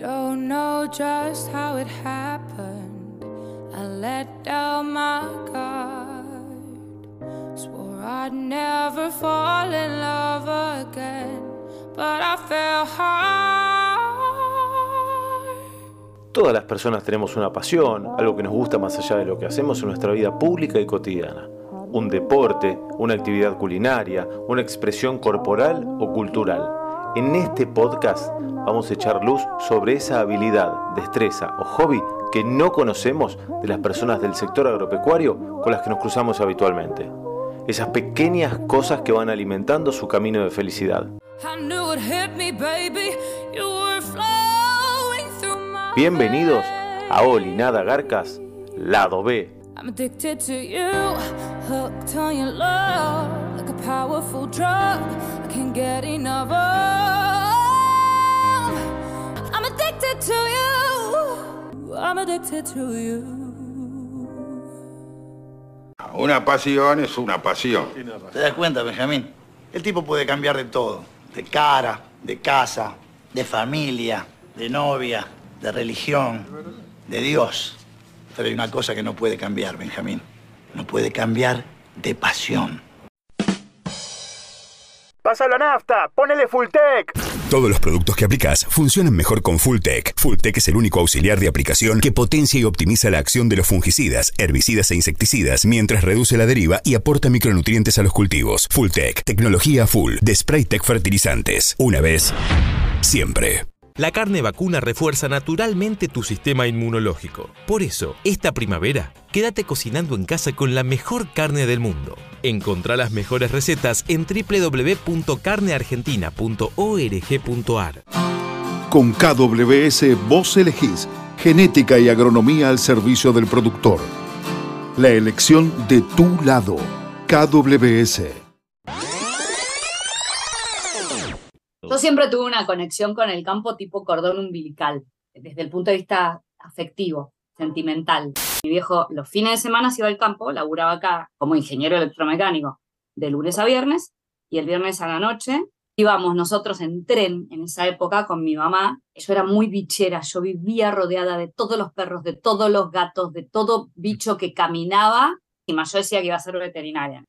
don't know just how it happened. I let down my guard. Swore I'd never fall in love again, but I fell hard. Todas las personas tenemos una pasión, algo que nos gusta más allá de lo que hacemos en nuestra vida pública y cotidiana. Un deporte, una actividad culinaria, una expresión corporal o cultural. En este podcast vamos a echar luz sobre esa habilidad, destreza o hobby que no conocemos de las personas del sector agropecuario con las que nos cruzamos habitualmente. Esas pequeñas cosas que van alimentando su camino de felicidad. Bienvenidos a Oli Nada Garcas, lado B. I'm addicted to you, hooked on your love, like a powerful drug. I can't get enough of. I'm addicted to you. I'm addicted to you. Una pasión es una pasión. ¿Te das cuenta, Benjamín? El tipo puede cambiar de todo. De cara, de casa, de familia, de novia, de religión, de Dios. Pero hay una cosa que no puede cambiar, Benjamín. No puede cambiar de pasión. Pasa la nafta, ponele full tech. Todos los productos que aplicas funcionan mejor con Fulltech. Fulltech es el único auxiliar de aplicación que potencia y optimiza la acción de los fungicidas, herbicidas e insecticidas mientras reduce la deriva y aporta micronutrientes a los cultivos. Fulltech, tecnología full de Spraytech Fertilizantes. Una vez, siempre. La carne vacuna refuerza naturalmente tu sistema inmunológico. Por eso, esta primavera, quédate cocinando en casa con la mejor carne del mundo. Encontrá las mejores recetas en www.carneargentina.org.ar. Con KWS vos elegís genética y agronomía al servicio del productor. La elección de tu lado. KWS. Yo siempre tuve una conexión con el campo tipo cordón umbilical, desde el punto de vista afectivo, sentimental. Mi viejo los fines de semana se iba al campo, laburaba acá como ingeniero electromecánico de lunes a viernes y el viernes a la noche íbamos nosotros en tren en esa época con mi mamá. Yo era muy bichera, yo vivía rodeada de todos los perros, de todos los gatos, de todo bicho que caminaba y más yo decía que iba a ser veterinaria.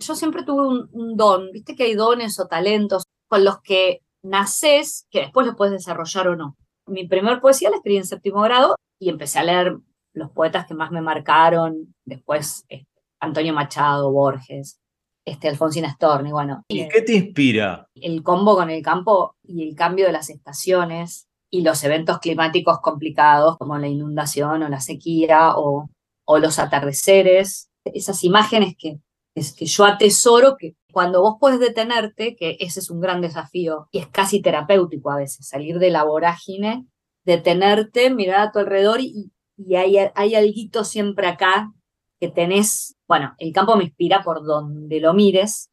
Yo siempre tuve un, un don, viste que hay dones o talentos con los que naces, que después los puedes desarrollar o no. Mi primer poesía la escribí en séptimo grado y empecé a leer los poetas que más me marcaron, después este, Antonio Machado, Borges, este, Alfonsina Storni, bueno. ¿Y qué te inspira? El combo con el campo y el cambio de las estaciones y los eventos climáticos complicados como la inundación o la sequía o, o los atardeceres, esas imágenes que, que yo atesoro que cuando vos podés detenerte, que ese es un gran desafío y es casi terapéutico a veces, salir de la vorágine, detenerte, mirar a tu alrededor y, y hay, hay algo siempre acá que tenés, bueno, el campo me inspira por donde lo mires.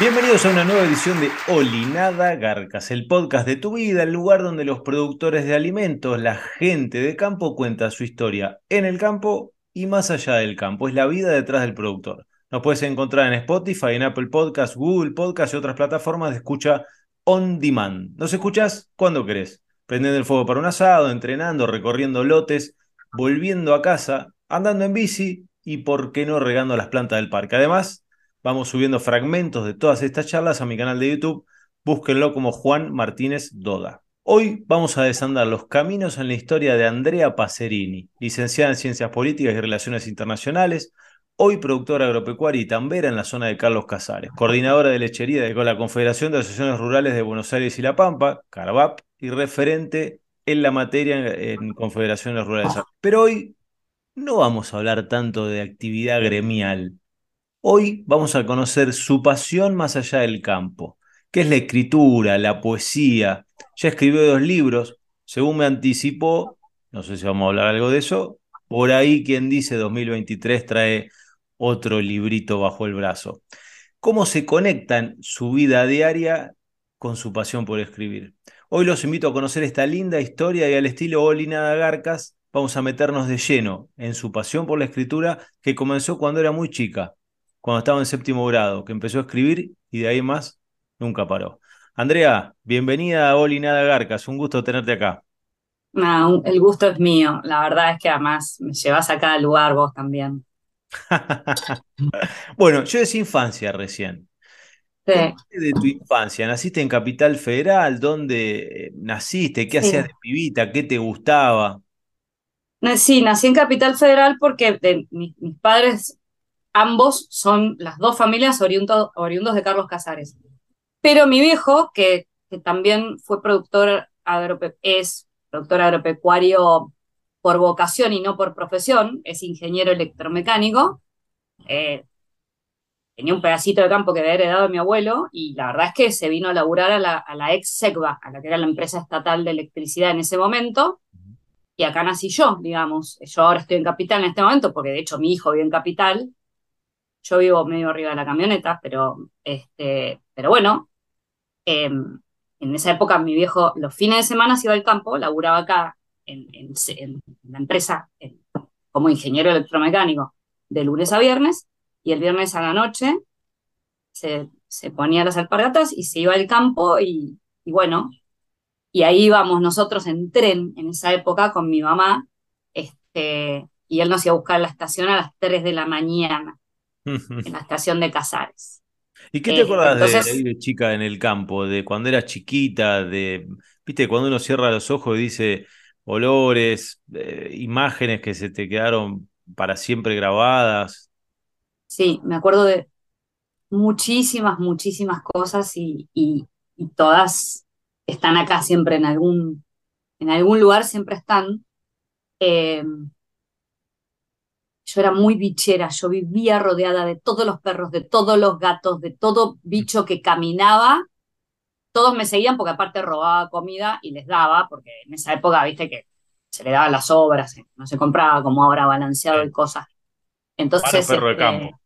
Bienvenidos a una nueva edición de Olinada Garcas, el podcast de tu vida, el lugar donde los productores de alimentos, la gente de campo cuenta su historia en el campo y más allá del campo. Es la vida detrás del productor. Nos puedes encontrar en Spotify, en Apple Podcasts, Google Podcasts y otras plataformas de escucha on demand. Nos escuchas cuando querés, prendiendo el fuego para un asado, entrenando, recorriendo lotes, volviendo a casa, andando en bici y, por qué no, regando las plantas del parque. Además, vamos subiendo fragmentos de todas estas charlas a mi canal de YouTube. Búsquenlo como Juan Martínez Doda. Hoy vamos a desandar los caminos en la historia de Andrea Pacerini, licenciada en Ciencias Políticas y Relaciones Internacionales, hoy productora agropecuaria y tambera en la zona de Carlos Casares, coordinadora de lechería de con la Confederación de Asociaciones Rurales de Buenos Aires y La Pampa, CARVAP, y referente en la materia en, en Confederaciones Rurales. Pero hoy no vamos a hablar tanto de actividad gremial. Hoy vamos a conocer su pasión más allá del campo, que es la escritura, la poesía. Ya escribió dos libros, según me anticipó, no sé si vamos a hablar algo de eso, por ahí quien dice 2023 trae otro librito bajo el brazo. ¿Cómo se conectan su vida diaria con su pasión por escribir? Hoy los invito a conocer esta linda historia y al estilo Olinada Garcas vamos a meternos de lleno en su pasión por la escritura que comenzó cuando era muy chica, cuando estaba en séptimo grado, que empezó a escribir y de ahí más nunca paró. Andrea, bienvenida a Oli Nada Garcas, un gusto tenerte acá. No, el gusto es mío. La verdad es que además me llevas a cada lugar vos también. bueno, yo decía infancia recién. Sí. de tu infancia? ¿Naciste en Capital Federal? ¿Dónde eh, naciste? ¿Qué hacías de pibita? ¿Qué te gustaba? Sí, nací en Capital Federal porque mis, padres, ambos son las dos familias oriundos, oriundos de Carlos Casares. Pero mi viejo, que, que también fue productor es productor agropecuario por vocación y no por profesión, es ingeniero electromecánico. Eh, tenía un pedacito de campo que había heredado de mi abuelo y la verdad es que se vino a laburar a la, a la ex SECBA, a la que era la empresa estatal de electricidad en ese momento. Y acá nací yo, digamos. Yo ahora estoy en Capital en este momento, porque de hecho mi hijo vive en Capital. Yo vivo medio arriba de la camioneta, pero, este, pero bueno, em, en esa época mi viejo los fines de semana se iba al campo, laburaba acá en, la empresa como ingeniero electromecánico de lunes a viernes y el viernes a la noche se, ponía las alpargatas y se iba al campo y, bueno, y ahí íbamos nosotros en tren en esa época con mi mamá, este, y él nos iba a buscar la estación a las 3 de la mañana, en la estación de Casares. ¿Y qué te acuerdas de, de chica en el campo? De cuando eras chiquita, de, viste, cuando uno cierra los ojos y dice olores, eh, imágenes que se te quedaron para siempre grabadas. Sí, me acuerdo de muchísimas, muchísimas cosas y, y, todas están acá siempre en algún, en algún lugar, siempre están. Eh, yo era muy bichera, yo vivía rodeada de todos los perros, de todos los gatos, de todo bicho que caminaba. Todos me seguían porque aparte robaba comida y les daba, porque en esa época, viste que se le daban las obras, eh, no se compraba como ahora balanceado y cosas. Entonces, perro de este, campo.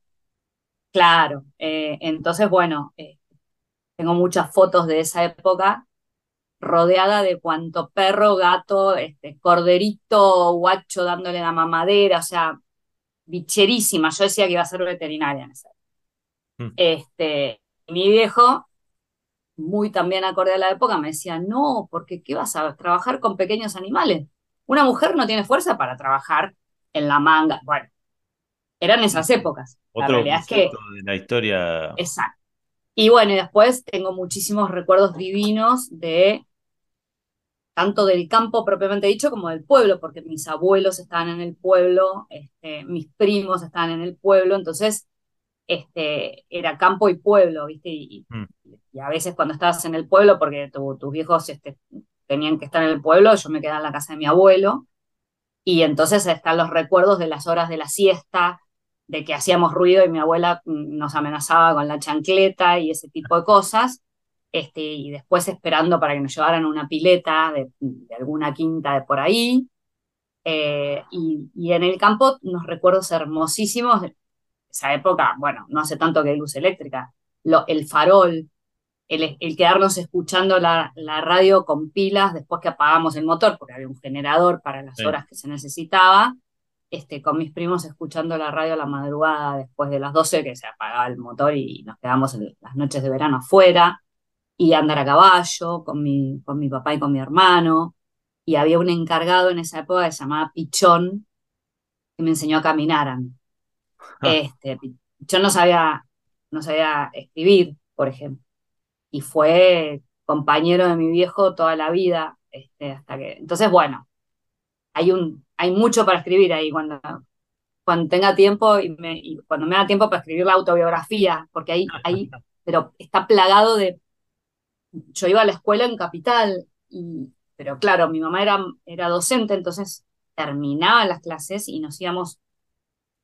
Claro, eh, entonces bueno, eh, tengo muchas fotos de esa época rodeada de cuanto perro, gato, este, corderito, guacho dándole la mamadera, o sea, bicherísima. Yo decía que iba a ser veterinaria en esa mm. Este, mi viejo, muy también acorde a la época, me decía, no, porque ¿qué vas a trabajar con pequeños animales? Una mujer no tiene fuerza para trabajar en la manga. Bueno, eran esas épocas. Otro la es que, de la historia. Exacto. Y bueno, y después tengo muchísimos recuerdos divinos de tanto del campo propiamente dicho como del pueblo, porque mis abuelos estaban en el pueblo, este, mis primos estaban en el pueblo, entonces este, era campo y pueblo, ¿viste? Y, mm. a veces cuando estabas en el pueblo, porque tus viejos este, tenían que estar en el pueblo, yo me quedaba en la casa de mi abuelo, y entonces están los recuerdos de las horas de la siesta, de que hacíamos ruido y mi abuela mm, nos amenazaba con la chancleta y ese tipo de cosas. Este, y después esperando para que nos llevaran una pileta de, alguna quinta de por ahí. Eh, y, en el campo unos recuerdos hermosísimos de esa época, bueno, no hace tanto que hay luz eléctrica, lo, el farol, el, el quedarnos escuchando la, la, radio con pilas después que apagamos el motor, porque había un generador para las horas que se necesitaba, este, con mis primos escuchando la radio a la madrugada después de las 12 que se apagaba el motor y nos quedamos en las noches de verano afuera y andar a caballo con mi, con mi papá y con mi hermano. Y había un encargado en esa época que se llamaba Pichón, que me enseñó a caminar a mí. Ah. Este, Pichón no sabía, no sabía escribir, por ejemplo. Y fue compañero de mi viejo toda la vida. Este, hasta que... Entonces, bueno, hay, un, hay mucho para escribir ahí cuando, cuando tenga tiempo y, me, y cuando me da tiempo para escribir la autobiografía, porque ahí, ahí pero está plagado de yo iba a la escuela en Capital, y, pero claro, mi mamá era, era docente, entonces terminaba las clases y nos íbamos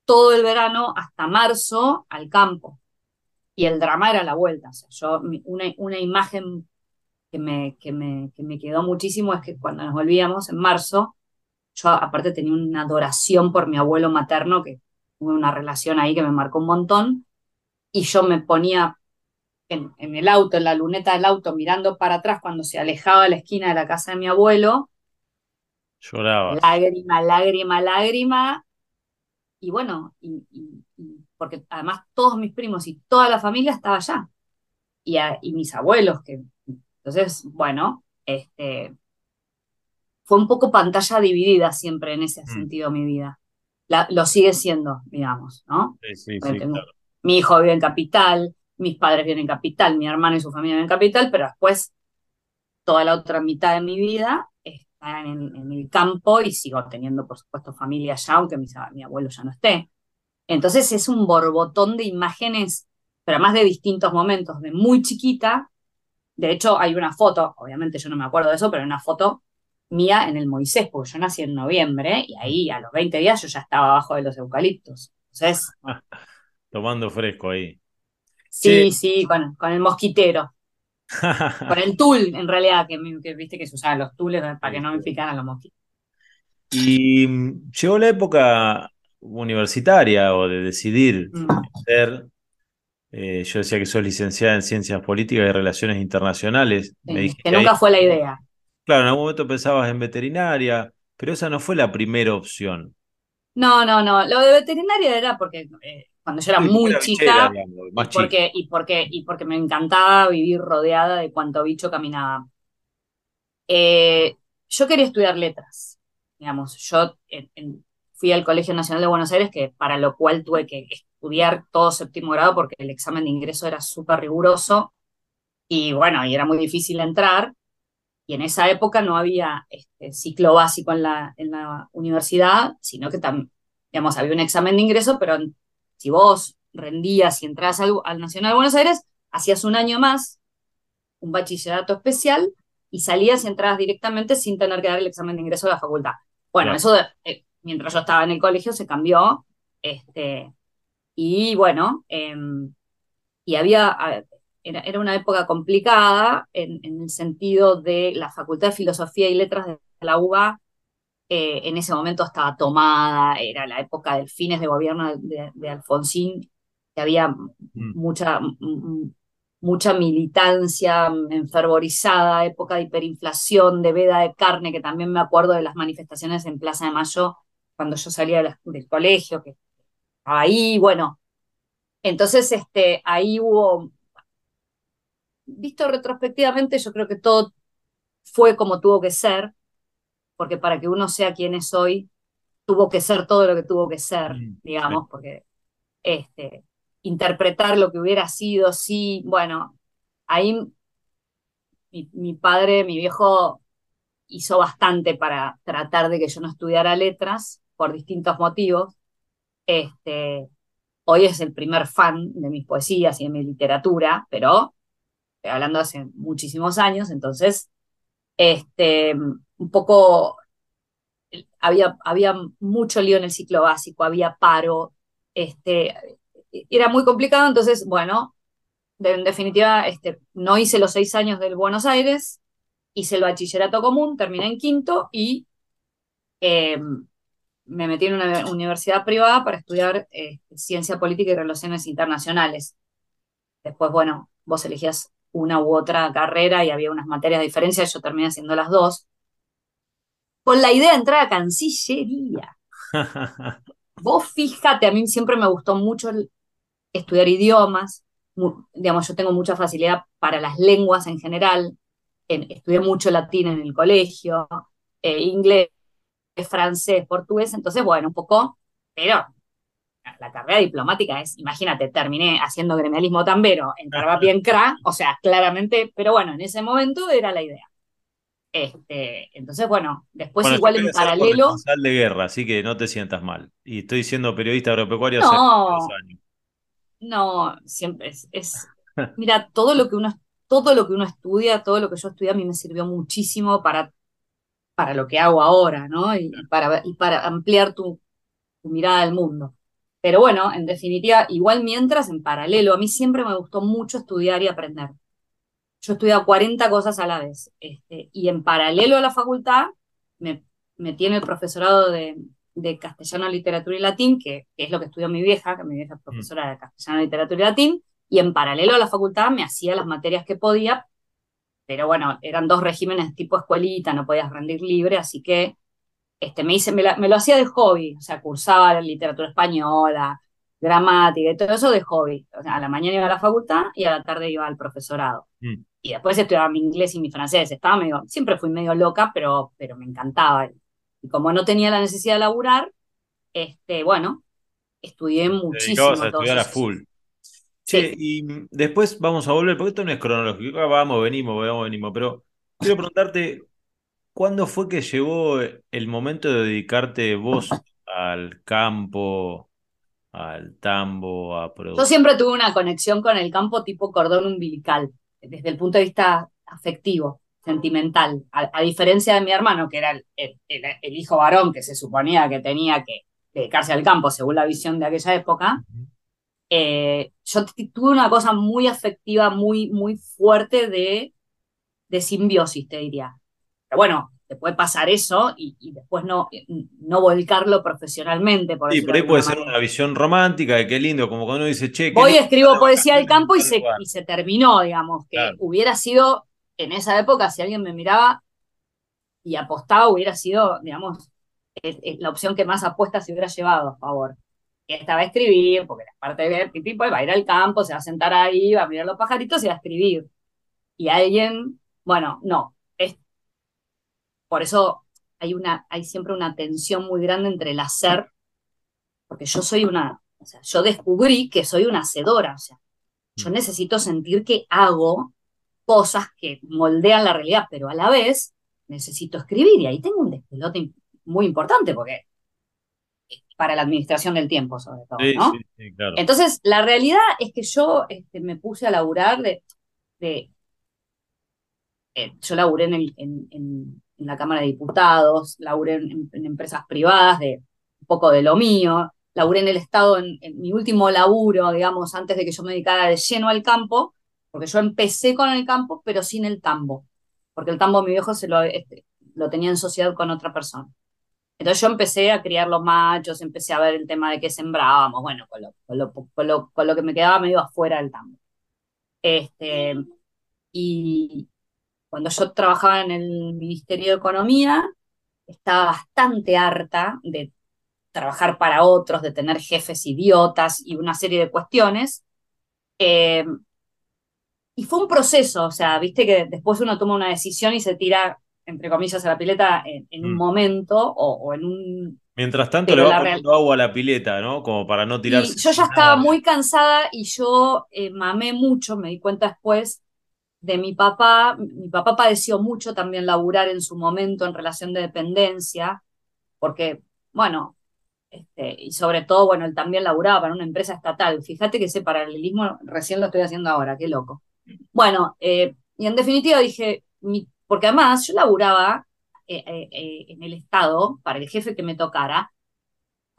todo el verano hasta marzo al campo. Y el drama era la vuelta. O sea, yo, una, una imagen que me, que, me, que me quedó muchísimo es que cuando nos volvíamos en marzo, yo aparte tenía una adoración por mi abuelo materno, que tuve una relación ahí que me marcó un montón, y yo me ponía en, el auto, en la luneta del auto, mirando para atrás cuando se alejaba la esquina de la casa de mi abuelo. Lloraba. Lágrima, lágrima, lágrima. Y bueno, y, porque además todos mis primos y toda la familia estaba allá. Y, y mis abuelos, que entonces, bueno, este, fue un poco pantalla dividida siempre en ese mm. sentido mi vida. lo sigue siendo, digamos, ¿no? Sí, sí, sí, Mi hijo vive en Capital, mis padres viven en Capital, mi hermano y su familia viven en Capital, pero después toda la otra mitad de mi vida está en, el campo y sigo teniendo, por supuesto, familia allá, aunque mi abuelo ya no esté. Entonces es un borbotón de imágenes, pero además de distintos momentos, de muy chiquita. De hecho, hay una foto, obviamente yo no me acuerdo de eso, pero una foto mía en el Moisés, porque yo nací en noviembre y ahí a los 20 días yo ya estaba abajo de los eucaliptos. Entonces. Tomando fresco ahí. Sí, sí, con, con, el mosquitero. con el tul, en realidad, que, viste que se usaban los tules para que no me picaran los mosquitos. Y mm, llegó la época universitaria o de decidir mm. ser. Eh, yo decía que soy licenciada en Ciencias Políticas y Relaciones Internacionales. que nunca fue la idea. Claro, en algún momento pensabas en veterinaria, pero esa no fue la primera opción. No, no, no. Lo de veterinaria era porque eh, cuando yo era muy chica, y, porque, y, porque, y porque me encantaba vivir rodeada de cuanto bicho caminaba. Eh, yo quería estudiar letras, digamos. Yo fui al Colegio Nacional de Buenos Aires, que para lo cual tuve que estudiar todo séptimo grado porque el examen de ingreso era súper riguroso y bueno, y era muy difícil entrar y en esa época no había este, ciclo básico en la, en la universidad, sino que también, digamos, había un examen de ingreso, pero si vos rendías y entras al, Nacional de Buenos Aires, hacías un año más, un bachillerato especial, y salías y entrabas directamente sin tener que dar el examen de ingreso de la facultad. Bueno, eso eh, mientras yo estaba en el colegio se cambió, este, y bueno, em, y había, era, una época complicada en, el sentido de la Facultad de Filosofía y Letras de la UBA, eh, en ese momento estaba tomada, era la época del fines de gobierno de, Alfonsín, que había mm. mucha, mucha militancia enfervorizada, época de hiperinflación, de veda de carne, que también me acuerdo de las manifestaciones en Plaza de Mayo cuando yo salía del colegio, que estaba ahí, bueno. Entonces, este, ahí hubo visto retrospectivamente, yo creo que todo fue como tuvo que ser, porque para que uno sea quien es hoy, tuvo que ser todo lo que tuvo que ser, mm, digamos, porque este, interpretar lo que hubiera sido, sí, bueno, ahí mi, padre, mi viejo, hizo bastante para tratar de que yo no estudiara letras por distintos motivos. Este, hoy es el primer fan de mis poesías y de mi literatura, pero hablando hace muchísimos años, entonces, este, un poco, había, había mucho lío en el ciclo básico, había paro, este, era muy complicado, entonces, bueno, en definitiva, este, no hice los seis años del Buenos Aires, hice el bachillerato común, terminé en quinto y em, me metí en una universidad privada para estudiar eh, ciencia política y relaciones internacionales. Después, bueno, vos elegías una u otra carrera y había unas materias de diferencia, yo terminé haciendo las dos, con la idea de entrar a Cancillería. Vos fíjate, a mí siempre me gustó mucho estudiar idiomas, digamos, yo tengo mucha facilidad para las lenguas en general, estudié mucho latín en el colegio, eh, inglés, francés, portugués, entonces, bueno, un poco, pero la carrera diplomática es, imagínate, terminé haciendo gremialismo tambero en en CRA, o sea, claramente, pero bueno, en ese momento era la idea. Este, entonces, bueno, después igual en paralelo. de guerra, así que no te sientas mal. Y estoy siendo periodista agropecuario no, hace años. No, siempre es, es, Mira, todo lo que uno todo lo que uno estudia, todo lo que yo estudié a mí me sirvió muchísimo para, para lo que hago ahora, ¿no? Y, para, y para ampliar tu, tu mirada al mundo. Pero bueno, en definitiva, igual mientras, en paralelo, a mí siempre me gustó mucho estudiar y aprender. Yo estudiaba 40 cosas a la vez. Este, y en paralelo a la facultad, me en el profesorado de, castellano, literatura y latín, que, es lo que estudió mi vieja, que mi vieja es profesora de castellano, literatura y latín, y en paralelo a la facultad me hacía las materias que podía, pero bueno, eran dos regímenes tipo escuelita, no podías rendir libre, así que este, me, hice, me, lo hacía de hobby, o sea, cursaba literatura española, gramática y todo eso de hobby. O sea, a la mañana iba a la facultad y a la tarde iba al profesorado. Mm. Y después estudiaba mi inglés y mi francés. Estaba medio, siempre fui medio loca, pero, pero me encantaba. Y como no tenía la necesidad de laburar, este, bueno, estudié Te muchísimo. dedicabas a estudiar a full. Sí. Che, y mm, después vamos a volver, porque esto no es cronológico, vamos, venimos, vamos, venimos, pero quiero preguntarte, ¿cuándo fue que llegó el momento de dedicarte vos al campo, al tambo, a Yo producir? siempre tuve una conexión con el campo tipo cordón umbilical, desde el punto de vista afectivo, sentimental, a, a diferencia de mi hermano, que era el, el- el- el hijo varón que se suponía que tenía que dedicarse al campo según la visión de aquella época. eh, yo tuve una cosa muy afectiva, muy, muy fuerte de, de simbiosis, te diría. Pero bueno, te puede pasar eso y, y después no, no volcarlo profesionalmente, por Sí, por de ahí puede ser una visión romántica de qué lindo, como cuando uno dice, che, qué Voy y lindo escribo de poesía del campo y se, lugar. y se terminó, digamos, que Claro. hubiera sido, en esa época, si alguien me miraba y apostaba, hubiera sido, digamos, la opción que más apuestas se hubiera llevado a favor. Esta va a escribir, porque la parte del tipo va a ir al campo, se va a sentar ahí, va a mirar los pajaritos y va a escribir. Y alguien, bueno, no, por eso hay una, hay siempre una tensión muy grande entre el hacer, porque yo soy una, o sea, yo descubrí que soy una hacedora, o sea, yo necesito sentir que hago cosas que moldean la realidad, pero a la vez necesito escribir y ahí tengo un despelote muy importante porque para la administración del tiempo sobre todo, Sí, ¿no? sí, sí, claro. Entonces, la realidad es que yo este, me puse a laburar de, de eh, yo laburé en, el- en- en- en la Cámara de Diputados, laburé en, en empresas privadas de un poco de lo mío, laburé en el Estado en, en mi último laburo, digamos, antes de que yo me dedicara de lleno al campo, porque yo empecé con el campo, pero sin el tambo, porque el tambo mi viejo se lo, este, lo tenía en sociedad con otra persona. Entonces yo empecé a criar los machos, empecé a ver el tema de qué sembrábamos, bueno, con lo, con lo, con lo, con lo que me quedaba medio afuera del tambo. Este, y cuando yo trabajaba en el Ministerio de Economía, estaba bastante harta de trabajar para otros, de tener jefes idiotas y una serie de cuestiones. Eh, y fue un proceso, o sea, viste que después uno toma una decisión y se tira, entre comillas, a la pileta en, en un Mm. momento o, o en un Mientras tanto Pero le va poniendo agua a la pileta, ¿no? Como para no Y tirarse. yo ya estaba muy cansada y yo eh, mamé mucho, me di cuenta después de mi papá. Mi papá padeció mucho también laburar en su momento en relación de dependencia, porque, bueno, este, y sobre todo, bueno, él también laburaba para una empresa estatal. Fíjate que ese paralelismo recién lo estoy haciendo ahora, qué loco. Bueno, eh, y en definitiva dije, porque además yo laburaba eh, eh, en el Estado para el jefe que me tocara,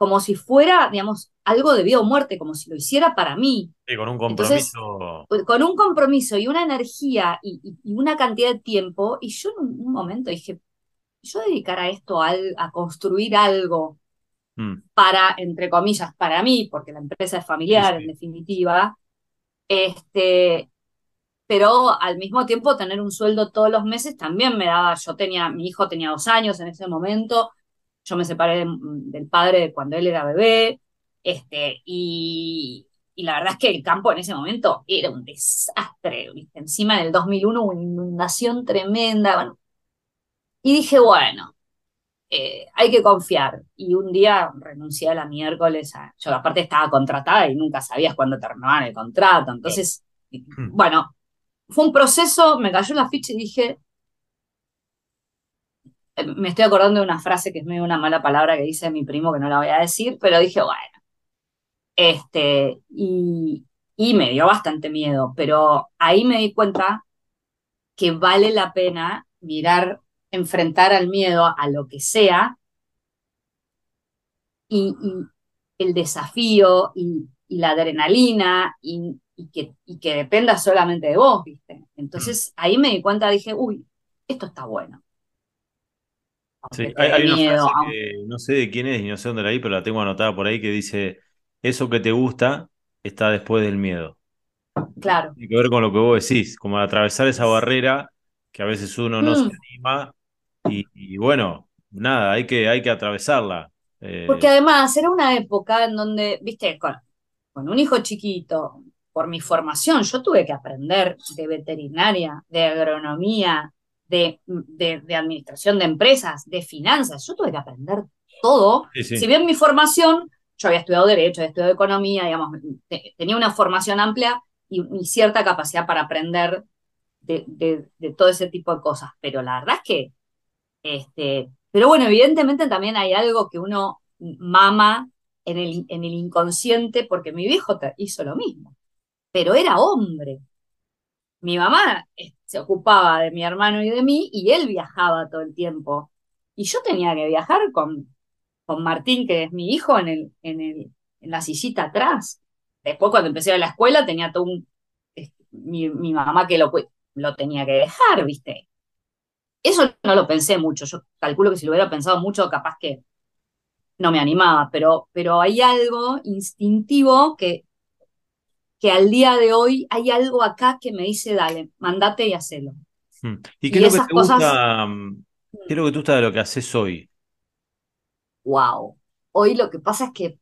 como si fuera, digamos, algo de vida o muerte, como si lo hiciera para mí, Sí, con un Entonces, compromiso. con un compromiso y una energía y, y- y una cantidad de tiempo. Y yo en un, momento dije, yo dedicar a esto, al- a construir algo Mm. para, entre comillas, para mí, porque la empresa es familiar, Sí, sí. en definitiva, este, pero al mismo tiempo tener un sueldo todos los meses también me daba, yo tenía, mi hijo tenía dos años en ese momento, yo me separé de- del padre cuando él era bebé, este, y, y la verdad es que el campo en ese momento era un desastre, ¿viste? Encima en el 2001 una inundación tremenda, bueno, y dije, bueno, eh, hay que confiar. Y un día renuncié a la miércoles. a- yo aparte estaba contratada y nunca sabías cuándo terminaban el contrato. Entonces, bueno, fue un proceso, me cayó la ficha y dije, me estoy acordando de una frase que es medio una mala palabra que dice mi primo, que no la voy a decir, pero dije, bueno, este, y, y me dio bastante miedo, pero ahí me di cuenta que vale la pena mirar, enfrentar al miedo a lo que sea y, y el desafío y, y la adrenalina y, y que, y que dependa solamente de vos, ¿viste? Entonces ahí me di cuenta, dije, uy, esto está bueno. Sí, hay, una frase que no sé de quién es y no sé dónde la vi, pero la tengo anotada por ahí que dice, eso que te gusta está después del miedo. claro. Tiene que ver con lo que vos decís, como atravesar esa barrera que a veces uno no se Mm. anima y, y bueno, nada, hay que, hay que atravesarla. Eh, Porque además era una época en donde, viste, con- con un hijo chiquito, por mi formación, yo tuve que aprender de veterinaria, de agronomía, de, de, administración de empresas, de finanzas, yo tuve que aprender todo. Si bien mi formación, yo había estudiado Derecho, había estudiado Economía, digamos, tenía una formación amplia y, cierta capacidad para aprender de, de, todo ese tipo de cosas, pero la verdad es que, este, pero bueno, evidentemente también hay algo que uno mama en el, en el inconsciente, porque mi viejo hizo lo mismo, pero era hombre. Mi mamá se ocupaba de mi hermano y de mí y él viajaba todo el tiempo. Y yo tenía que viajar con, con Martín, que es mi hijo, en, el, en, el, en la sillita atrás. Después, cuando empecé a la escuela, tenía todo un. Mi, mi mamá que lo, lo tenía que dejar, ¿viste? Eso no lo pensé mucho. Yo calculo que si lo hubiera pensado mucho, capaz que no me animaba, pero, pero hay algo instintivo que, que al día de hoy hay algo acá que me dice, dale, mandate y hacelo. Hmm. ¿Y qué es lo que te gusta, mm, qué es lo que te gusta de lo que haces hoy? Wow. Hoy lo que pasa es que...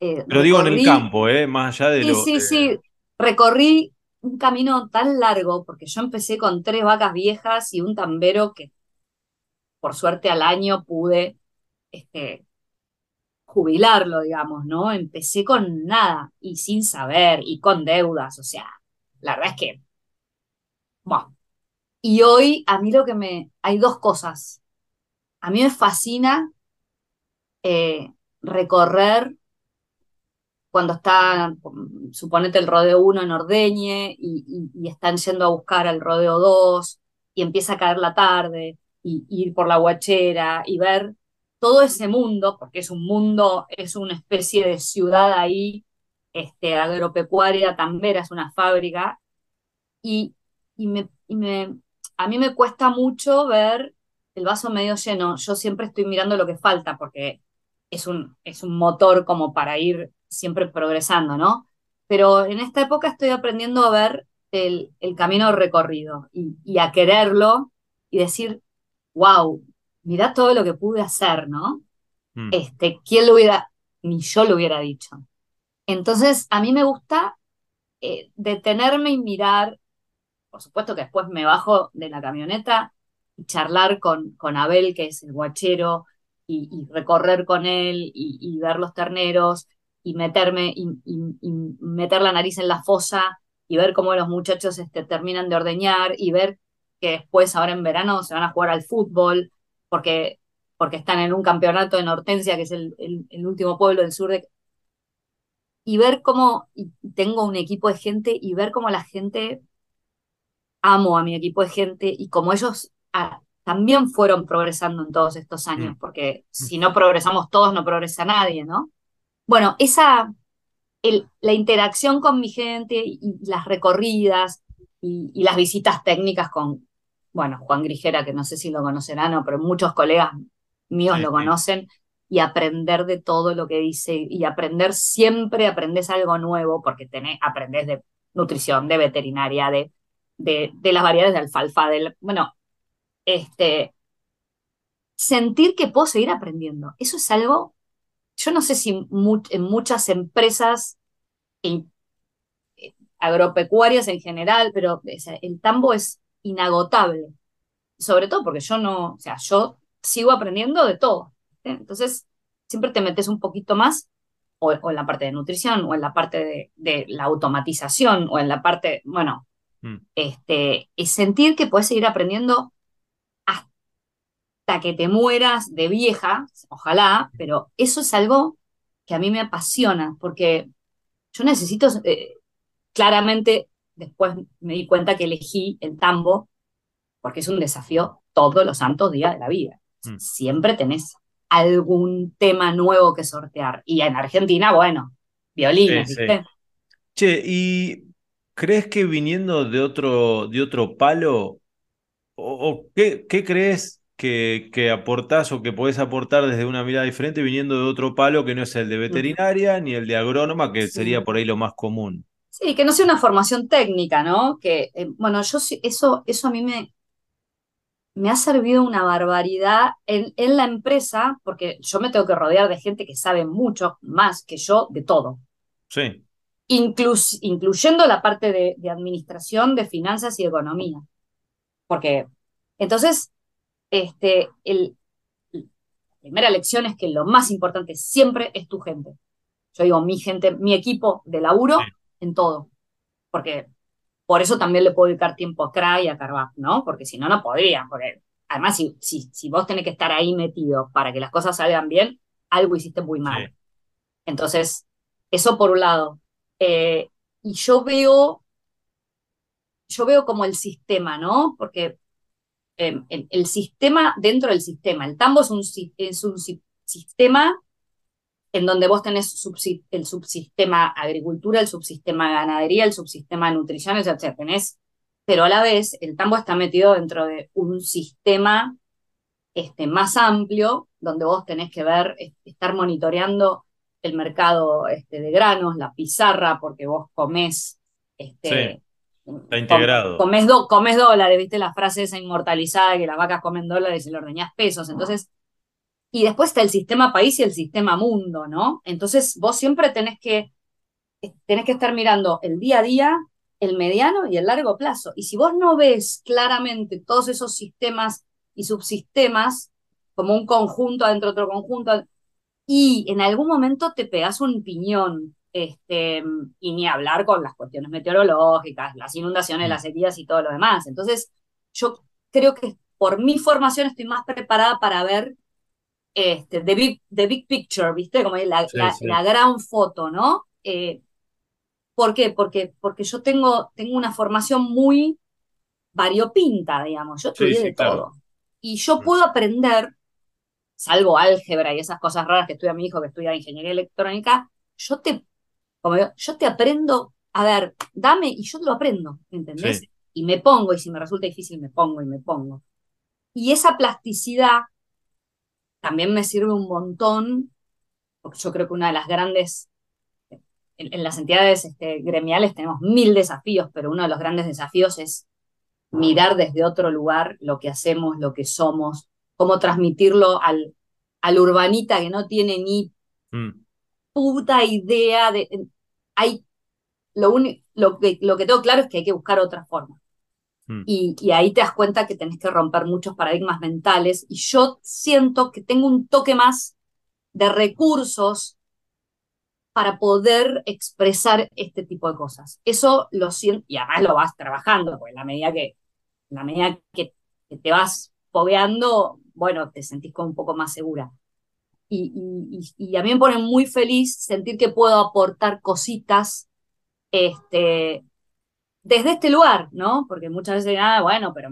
Eh, pero digo en el campo, ¿eh? más allá de sí, lo... Sí, sí, recorrí un camino tan largo, porque yo empecé con tres vacas viejas y un tambero que por suerte al año pude este, jubilarlo, digamos, ¿no? Empecé con nada y sin saber y con deudas, o sea, la verdad es que, bueno. Y hoy a mí lo que me, hay dos cosas. A mí me fascina eh, recorrer cuando está, suponete el rodeo 1 en Ordeñe y, y, están yendo a buscar al rodeo 2 y empieza a caer la tarde y, y ir por la guachera y ver todo ese mundo, porque es un mundo, es una especie de ciudad ahí, este, agropecuaria, Tambera es una fábrica, y, y, me, me, a mí me cuesta mucho ver el vaso medio lleno. Yo siempre estoy mirando lo que falta, porque es un, es un motor como para ir siempre progresando, ¿no? Pero en esta época estoy aprendiendo a ver el, el camino recorrido y, y a quererlo y decir, wow, mirá todo lo que pude hacer, ¿no? Mm. Este, ¿quién lo hubiera, ni yo lo hubiera dicho? Entonces, a mí me gusta eh, detenerme y mirar, por supuesto que después me bajo de la camioneta y charlar con, con Abel, que es el guachero, y, recorrer con él y, ver los terneros y meterme y, meter la nariz en la fosa y ver cómo los muchachos este, terminan de ordeñar y ver que después ahora en verano se van a jugar al fútbol porque, porque están en un campeonato en Hortensia, que es el, el, último pueblo del sur de... Y ver cómo y tengo un equipo de gente y ver cómo la gente, amo a mi equipo de gente y como ellos ah, también fueron progresando en todos estos años, mm. porque si no progresamos todos, no progresa nadie, ¿no? Bueno, esa, el, la interacción con mi gente y, las recorridas y, y, las visitas técnicas con, bueno, Juan Grigera, que no sé si lo conocerán, no, pero muchos colegas míos lo conocen, y aprender de todo lo que dice, y aprender siempre, aprendes algo nuevo, porque tenés, aprendes de nutrición, de veterinaria, de, de, de las variedades de alfalfa, del, bueno, este, sentir que puedo seguir aprendiendo. Eso es algo, yo no sé si en muchas empresas eh, agropecuarias en general, pero el tambo es inagotable. Sobre todo porque yo no, o sea, yo sigo aprendiendo de todo. Entonces, siempre te metes un poquito más, o, en la parte de nutrición, o en la parte de, la automatización, o en la parte, bueno, mm. este, es sentir que puedes seguir aprendiendo hasta que te mueras de vieja, ojalá, pero eso es algo que a mí me apasiona, porque yo necesito, eh, claramente después me di cuenta que elegí el tambo porque es un desafío todos los santos días de la vida. Mm. Siempre tenés algún tema nuevo que sortear. Y en Argentina, bueno, violines, ¿viste? Che, ¿y crees que viniendo de otro, de otro palo, o, qué, qué, crees que, que, aportás o que podés aportar desde una mirada diferente viniendo de otro palo que no es el de veterinaria ni el de agrónoma, que sería por ahí lo más común? Sí, que no sea una formación técnica, ¿no? Que, eh, bueno, yo eso, eso a mí me, me ha servido una barbaridad en, en la empresa, porque yo me tengo que rodear de gente que sabe mucho más que yo de todo. Sí. incluyendo la parte de, de, administración, de finanzas y economía. Porque, entonces, este, el, la primera lección es que lo más importante siempre es tu gente. Yo digo, mi gente, mi equipo de laburo en todo. Porque por eso también le puedo dedicar tiempo a CRA y a Carvac, ¿no? Porque si no, no podría. Porque además, si, si, si, vos tenés que estar ahí metido para que las cosas salgan bien, algo hiciste muy mal. Entonces, eso por un lado. Eh, y yo veo, yo veo como el sistema, ¿no? Porque eh, el, sistema dentro del sistema, el tambo es un, es un sistema en donde vos tenés el subsistema agricultura, el subsistema ganadería, el subsistema nutrición, etc. Tenés, pero a la vez el tambo está metido dentro de un sistema este, más amplio, donde vos tenés que ver, estar monitoreando el mercado este, de granos, la pizarra, porque vos comés... Este, Está integrado. Comés, comés dólares, viste la frase esa inmortalizada que las vacas comen dólares y le ordeñás pesos. Entonces, y después está el sistema país y el sistema mundo, ¿no? Entonces vos siempre tenés que, tenés que estar mirando el día a día, el mediano y el largo plazo. Y si vos no ves claramente todos esos sistemas y subsistemas como un conjunto adentro de otro conjunto, y en algún momento te pegas un piñón, este, y ni hablar con las cuestiones meteorológicas, las inundaciones, las heridas y todo lo demás. Entonces, yo creo que por mi formación estoy más preparada para ver este, the, big, the big picture, ¿viste? Como la, la, gran foto, ¿no? Eh, ¿Por qué? Porque, porque yo tengo, tengo una formación muy variopinta, digamos. Yo estudié de todo. Y yo mm. puedo aprender, salvo álgebra y esas cosas raras que estudia mi hijo, que estudia ingeniería electrónica, yo te, como yo, te aprendo, a ver, dame y yo te lo aprendo, ¿entendés? Y me pongo, y si me resulta difícil, me pongo y me pongo. Y esa plasticidad también me sirve un montón, porque yo creo que una de las grandes, en, las entidades este, gremiales tenemos mil desafíos, pero uno de los grandes desafíos es mirar desde otro lugar lo que hacemos, lo que somos, cómo transmitirlo al, al urbanita que no tiene ni mm. puta idea de... Hay, lo, lo, que, lo que tengo claro es que hay que buscar otra forma. Mm. Y, ahí te das cuenta que tenés que romper muchos paradigmas mentales. Y yo siento que tengo un toque más de recursos para poder expresar este tipo de cosas. Eso lo siento, y además lo vas trabajando, porque en la medida que, la medida que, te vas fogueando, bueno, te sentís como un poco más segura. Y, y, a mí me pone muy feliz sentir que puedo aportar cositas este, desde este lugar, ¿no? Porque muchas veces, ah, bueno, pero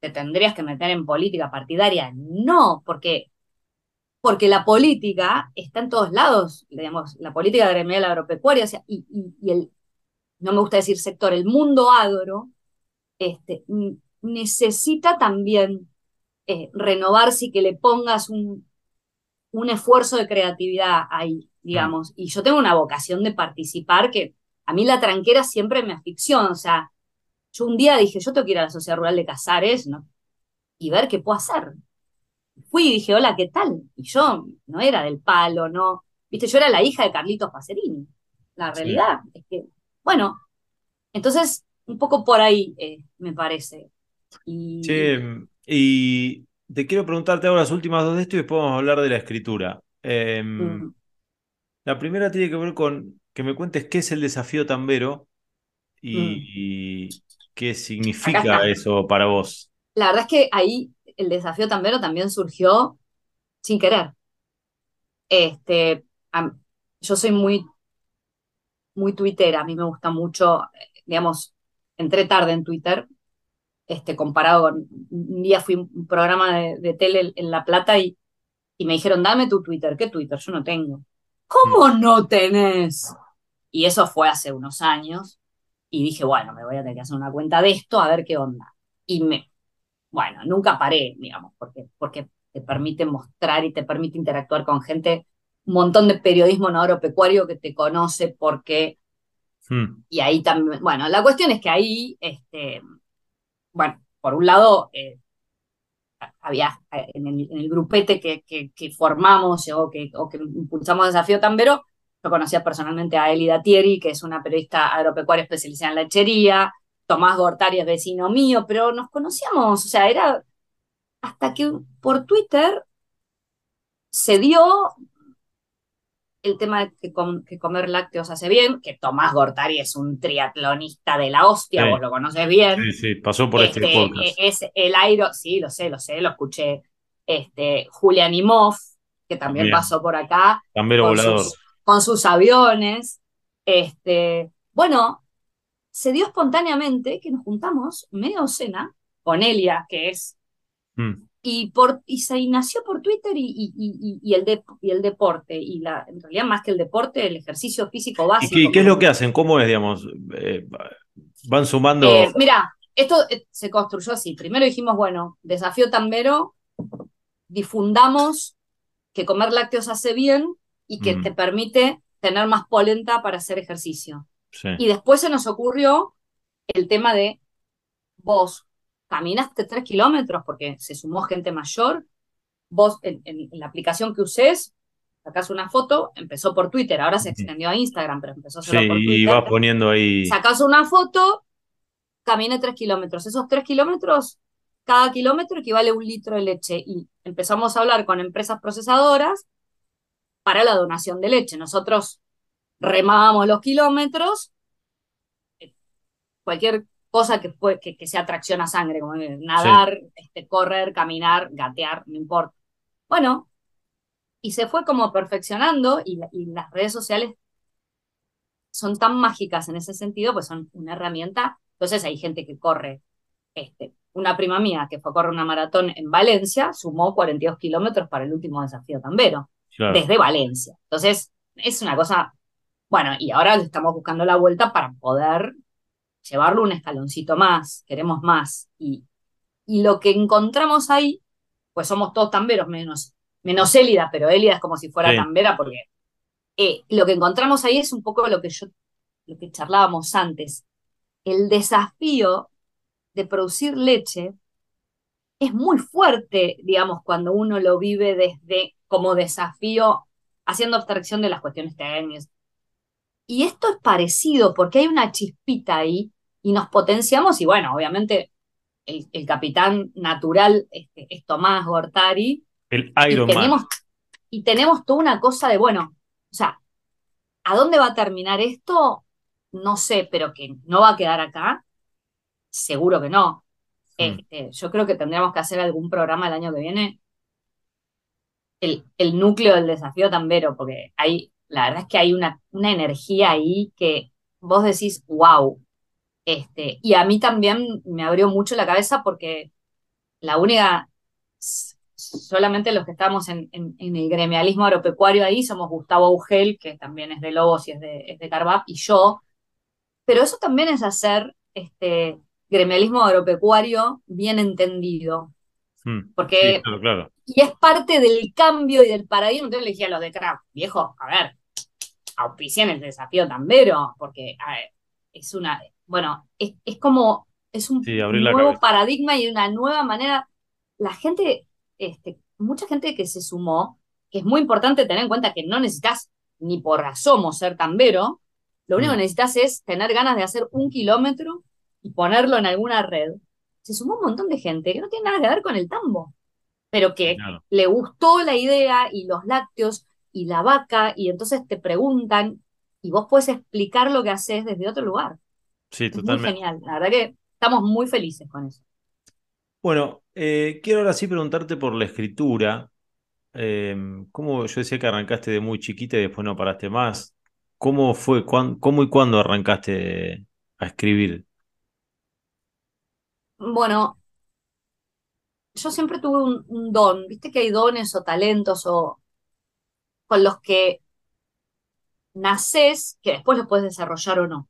te tendrías que meter en política partidaria. No, porque, porque la política está en todos lados, digamos, la política gremial agropecuaria, o sea, y, y, el, no me gusta decir sector, el mundo agro, este, necesita también eh, renovarse y que le pongas un, un esfuerzo de creatividad ahí, digamos. Y yo tengo una vocación de participar que a mí la tranquera siempre me asfixió, o sea, yo un día dije, yo tengo que ir a la Sociedad Rural de Casares, ¿no? Y ver qué puedo hacer. Fui y dije, hola, ¿qué tal? Y yo no era del palo, no. Viste, yo era la hija de Carlitos Pacerini. La realidad es que, bueno, entonces, un poco por ahí eh, me parece. Y... Sí, y te quiero preguntarte ahora las últimas dos de esto y después vamos a hablar de la escritura. Em, mm. La primera tiene que ver con que me cuentes qué es el desafío tambero y, mm. qué significa eso para vos. La verdad es que ahí el desafío tambero también surgió sin querer. Este, yo soy muy, muy tuitera, a mí me gusta mucho, digamos, entré tarde en Twitter, este, comparado con, un día fui a un programa de, tele en La Plata y, y me dijeron, dame tu Twitter, ¿qué Twitter? Yo no tengo. ¿Cómo no tenés? Y eso fue hace unos años. Y dije, bueno, me voy a tener que hacer una cuenta de esto a ver qué onda. Y me, bueno, nunca paré, digamos, porque, porque te permite mostrar y te permite interactuar con gente, un montón de periodismo no agropecuario que te conoce porque... Hmm. Y ahí también, bueno, la cuestión es que ahí, este, bueno, por un lado, eh, había en el, grupete que, que, formamos o que, o que impulsamos Desafío Tambero, yo conocía personalmente a Elida Tieri, que es una periodista agropecuaria especializada en lechería, Tomás Gortari es vecino mío, pero nos conocíamos, o sea, era hasta que por Twitter se dio el tema de que, comer lácteos hace bien, que Tomás Gortari es un triatlonista de la hostia, vos lo conoces bien. Sí, sí, pasó por este, este podcast. Es el airo, sí, lo sé, lo sé, lo escuché. Este, Julian Imov, que también, pasó por acá. También con Sus, con sus aviones. Este, bueno, se dio espontáneamente que nos juntamos media docena con Elia, que es mm y, por, y se nació por Twitter y, y, el de, y el deporte, y la, en realidad más que el deporte, el ejercicio físico básico. ¿Y qué, es lo que hacen? ¿Cómo es, digamos? Eh, ¿Van sumando...? Eh, mira, esto eh, se construyó así. Primero dijimos, bueno, desafío tambero, difundamos que comer lácteos hace bien y que mm. te permite tener más polenta para hacer ejercicio. Y después se nos ocurrió el tema de vos, caminaste tres kilómetros porque se sumó gente mayor, vos en, la aplicación que uses, sacás una foto, empezó por Twitter, ahora se extendió a Instagram, pero empezó solo por Twitter. y va poniendo ahí. Sacás una foto, caminé tres kilómetros. Esos tres kilómetros, cada kilómetro equivale a un litro de leche. Y empezamos a hablar con empresas procesadoras para la donación de leche. Nosotros remábamos los kilómetros, cualquier cosa que, que, que sea tracción a sangre, como nadar, este, correr, caminar, gatear, no importa. Bueno, y se fue como perfeccionando y, las redes sociales son tan mágicas en ese sentido, pues son una herramienta. Entonces hay gente que corre. Este, una prima mía que fue a correr una maratón en Valencia sumó 42 kilómetros para el último desafío tambero, desde Valencia. Entonces, es una cosa, bueno, y ahora estamos buscando la vuelta para poder llevarlo un escaloncito más, queremos más. Y, y lo que encontramos ahí, pues somos todos tamberos, menos, menos Élida, pero Élida es como si fuera tambera, porque eh, lo que encontramos ahí es un poco lo que yo, lo que charlábamos antes. El desafío de producir leche es muy fuerte, digamos, cuando uno lo vive desde como desafío, haciendo abstracción de las cuestiones técnicas, y esto es parecido porque hay una chispita ahí y nos potenciamos y bueno, obviamente el, capitán natural este, es Tomás Gortari. El Iron y tenemos, Y tenemos toda una cosa de, bueno, o sea, ¿a dónde va a terminar esto? No sé, pero que no va a quedar acá, seguro que no. Hmm. Este, yo creo que tendríamos que hacer algún programa el año que viene. El, el núcleo del desafío tambero, porque hay la verdad es que hay una, una energía ahí que vos decís, wow. Este, y a mí también me abrió mucho la cabeza porque la única, solamente los que estamos en, en, el gremialismo agropecuario ahí somos Gustavo Ugel, que también es de Lobos y es de, es de Carbap, y yo. Pero eso también es hacer este, gremialismo agropecuario bien entendido. Hmm. Porque, y es parte del cambio y del paradigma. Entonces le dije a los de Craft, viejo, a ver, auspician el desafío tambero, porque es una, bueno, es, como, es un nuevo paradigma y una nueva manera. La gente, este, mucha gente que se sumó, que es muy importante tener en cuenta que no necesitas ni por asomo ser tambero, lo único que mm. necesitas es tener ganas de hacer un kilómetro y ponerlo en alguna red. Se sumó un montón de gente que no tiene nada que ver con el tambo, pero que le gustó la idea y los lácteos y la vaca, y entonces te preguntan y vos puedes explicar lo que haces desde otro lugar. Sí, totalmente. muy genial, la verdad que estamos muy felices con eso. Bueno, eh, quiero ahora sí preguntarte por la escritura. Eh, ¿Cómo yo decía que arrancaste de muy chiquita y después no paraste más? ¿Cómo fue, cómo y cuándo arrancaste a escribir? Bueno, yo siempre tuve un don, viste que hay dones o talentos o, con los que naces, que después los puedes desarrollar o no.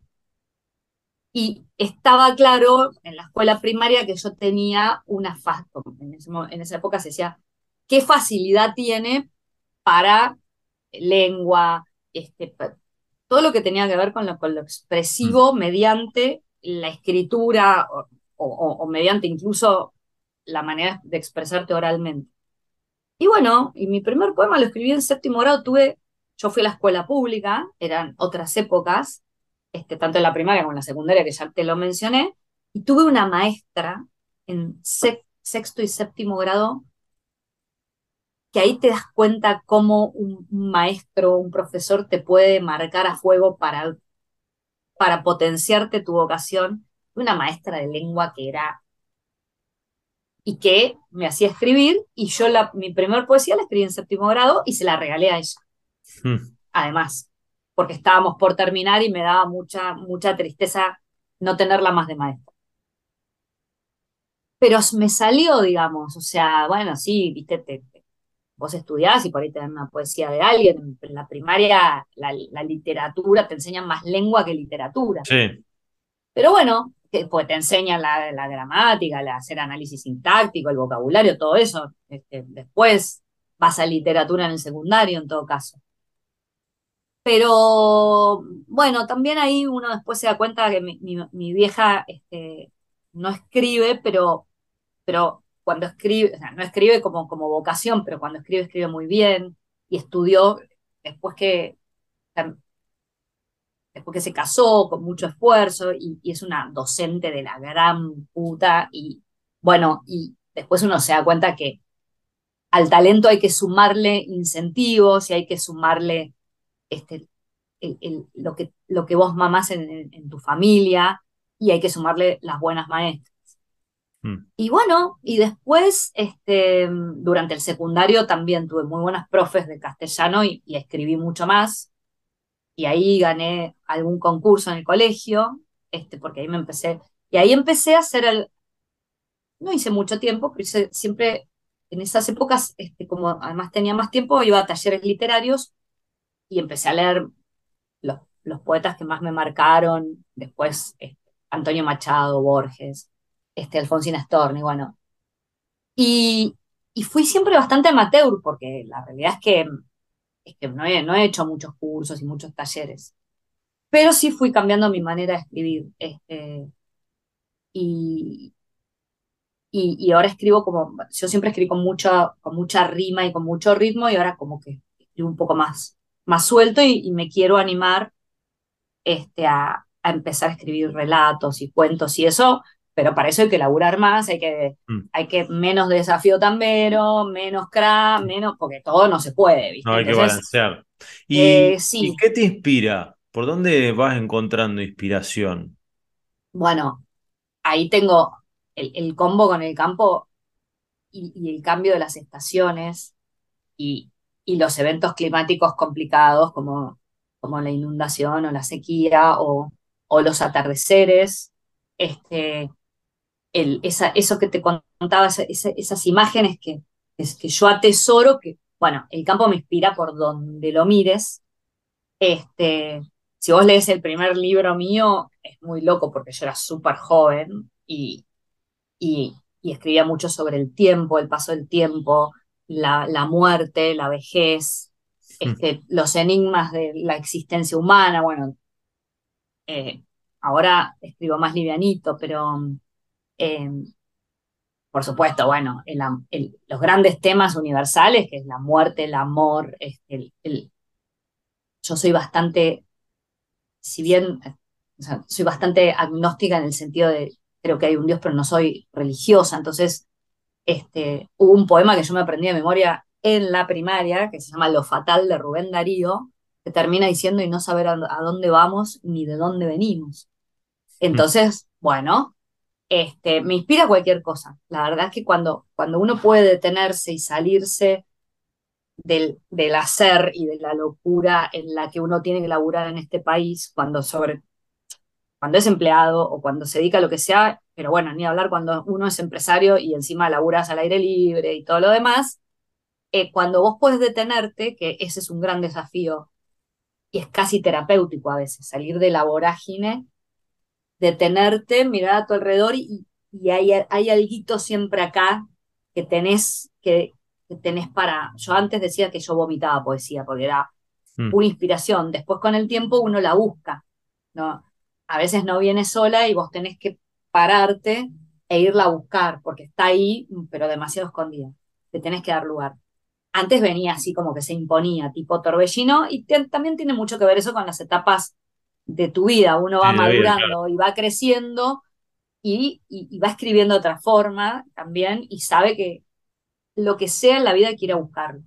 Y estaba claro en la escuela primaria que yo tenía una en, en esa época se decía, ¿qué facilidad tiene para lengua, este, todo lo que tenía que ver con lo, con lo expresivo mm. mediante la escritura o, mediante incluso la manera de expresarte oralmente. Y bueno, y mi primer poema lo escribí en séptimo grado, tuve, yo fui a la escuela pública, eran otras épocas, este, tanto en la primaria como en la secundaria, que ya te lo mencioné, y tuve una maestra en sexto y séptimo grado que ahí te das cuenta cómo un, maestro, un profesor te puede marcar a fuego para, para potenciarte tu vocación. Una maestra de lengua que era y que me hacía escribir y yo la, mi primer poesía la escribí en séptimo grado y se la regalé a ella. Hmm. Además, porque estábamos por terminar y me daba mucha, mucha tristeza no tenerla más de maestra. Pero me salió, digamos, o sea, bueno, sí, viste, te, vos estudiás y por ahí te dan una poesía de alguien. En la primaria la, literatura te enseñan más lengua que literatura. Sí. Pero bueno, pues te enseñan la, gramática, hacer análisis sintáctico, el vocabulario, todo eso. Este, después vas a literatura en el secundario, en todo caso. Pero bueno, también ahí uno después se da cuenta que mi, vieja este, no escribe, pero, pero cuando escribe, o sea, no escribe como, como vocación, pero cuando escribe, escribe muy bien y estudió después que, después que se casó con mucho esfuerzo y, es una docente de la gran puta y bueno, y después uno se da cuenta que al talento hay que sumarle incentivos y hay que sumarle este, lo, que, lo que vos mamás en tu familia y hay que sumarle las buenas maestras. Mm. Y bueno, y después, este, durante el secundario también tuve muy buenas profes de castellano y, escribí mucho más. Y ahí gané algún concurso en el colegio, este, porque ahí me empecé. Y ahí empecé a hacer el. No hice mucho tiempo, pero hice siempre en esas épocas, este, como además tenía más tiempo, iba a talleres literarios y empecé a leer los, poetas que más me marcaron. Después, este, Antonio Machado, Borges este, Alfonsina Storni, bueno. Y, fui siempre bastante amateur, porque la realidad es que, es que no, he, no he hecho muchos cursos y muchos talleres. Pero sí fui cambiando mi manera de escribir. Este, y, y, ahora escribo como, yo siempre escribo con mucha, con mucha rima y con mucho ritmo y ahora como que escribo un poco más, más suelto y, me quiero animar este, a, a, empezar a escribir relatos y cuentos y eso pero para eso hay que laburar más, hay que, mm. hay que menos desafío tambero, menos crack, menos, porque todo no se puede, ¿viste? No, hay que balancear. ¿Y, eh, ¿Y, qué te inspira? ¿Por dónde vas encontrando inspiración? Bueno, ahí tengo el, combo con el campo y, el cambio de las estaciones y, los eventos climáticos complicados como, como la inundación o la sequía o, o los atardeceres. Este, esa, eso que te contaba, esas imágenes que, que yo atesoro, que, bueno, el campo me inspira por donde lo mires. Este, si vos lees el primer libro mío, es muy loco porque yo era súper joven y, y, escribía mucho sobre el tiempo, el paso del tiempo, la, la muerte, la vejez, hmm. este, los enigmas de la existencia humana. Bueno, eh, ahora escribo más livianito, pero Em, por supuesto, bueno, los grandes temas universales, que es la muerte, el amor, este, el, yo soy bastante, si bien, soy bastante agnóstica en el sentido de, creo que hay un Dios, pero no soy religiosa, entonces este, hubo un poema que yo me aprendí de memoria en la primaria, que se llama Lo Fatal de Rubén Darío, que termina diciendo y no saber a, a dónde vamos ni de dónde venimos. Entonces, bueno, este, me inspira cualquier cosa. La verdad es que cuando, cuando uno puede detenerse y salirse del, del, hacer y de la locura en la que uno tiene que laburar en este país, cuando, sobre, cuando es empleado o cuando se dedica a lo que sea, pero bueno, ni hablar cuando uno es empresario y encima laburas al aire libre y todo lo demás, eh, cuando vos puedes detenerte, que ese es un gran desafío y es casi terapéutico a veces, salir de la vorágine detenerte, mirar a tu alrededor y, hay, hay algo siempre acá que tenés, que, tenés para... Yo antes decía que yo vomitaba poesía porque era mm. una inspiración. Después con el tiempo uno la busca. ¿no? A veces no viene sola y vos tenés que pararte e irla a buscar, porque está ahí, pero demasiado escondida. Te tenés que dar lugar. Antes venía así como que se imponía, tipo torbellino, y también tiene mucho que ver eso con las etapas de tu vida. Uno va madurando y va creciendo y, va escribiendo de otra forma también y sabe que lo que sea en la vida quiere buscarlo.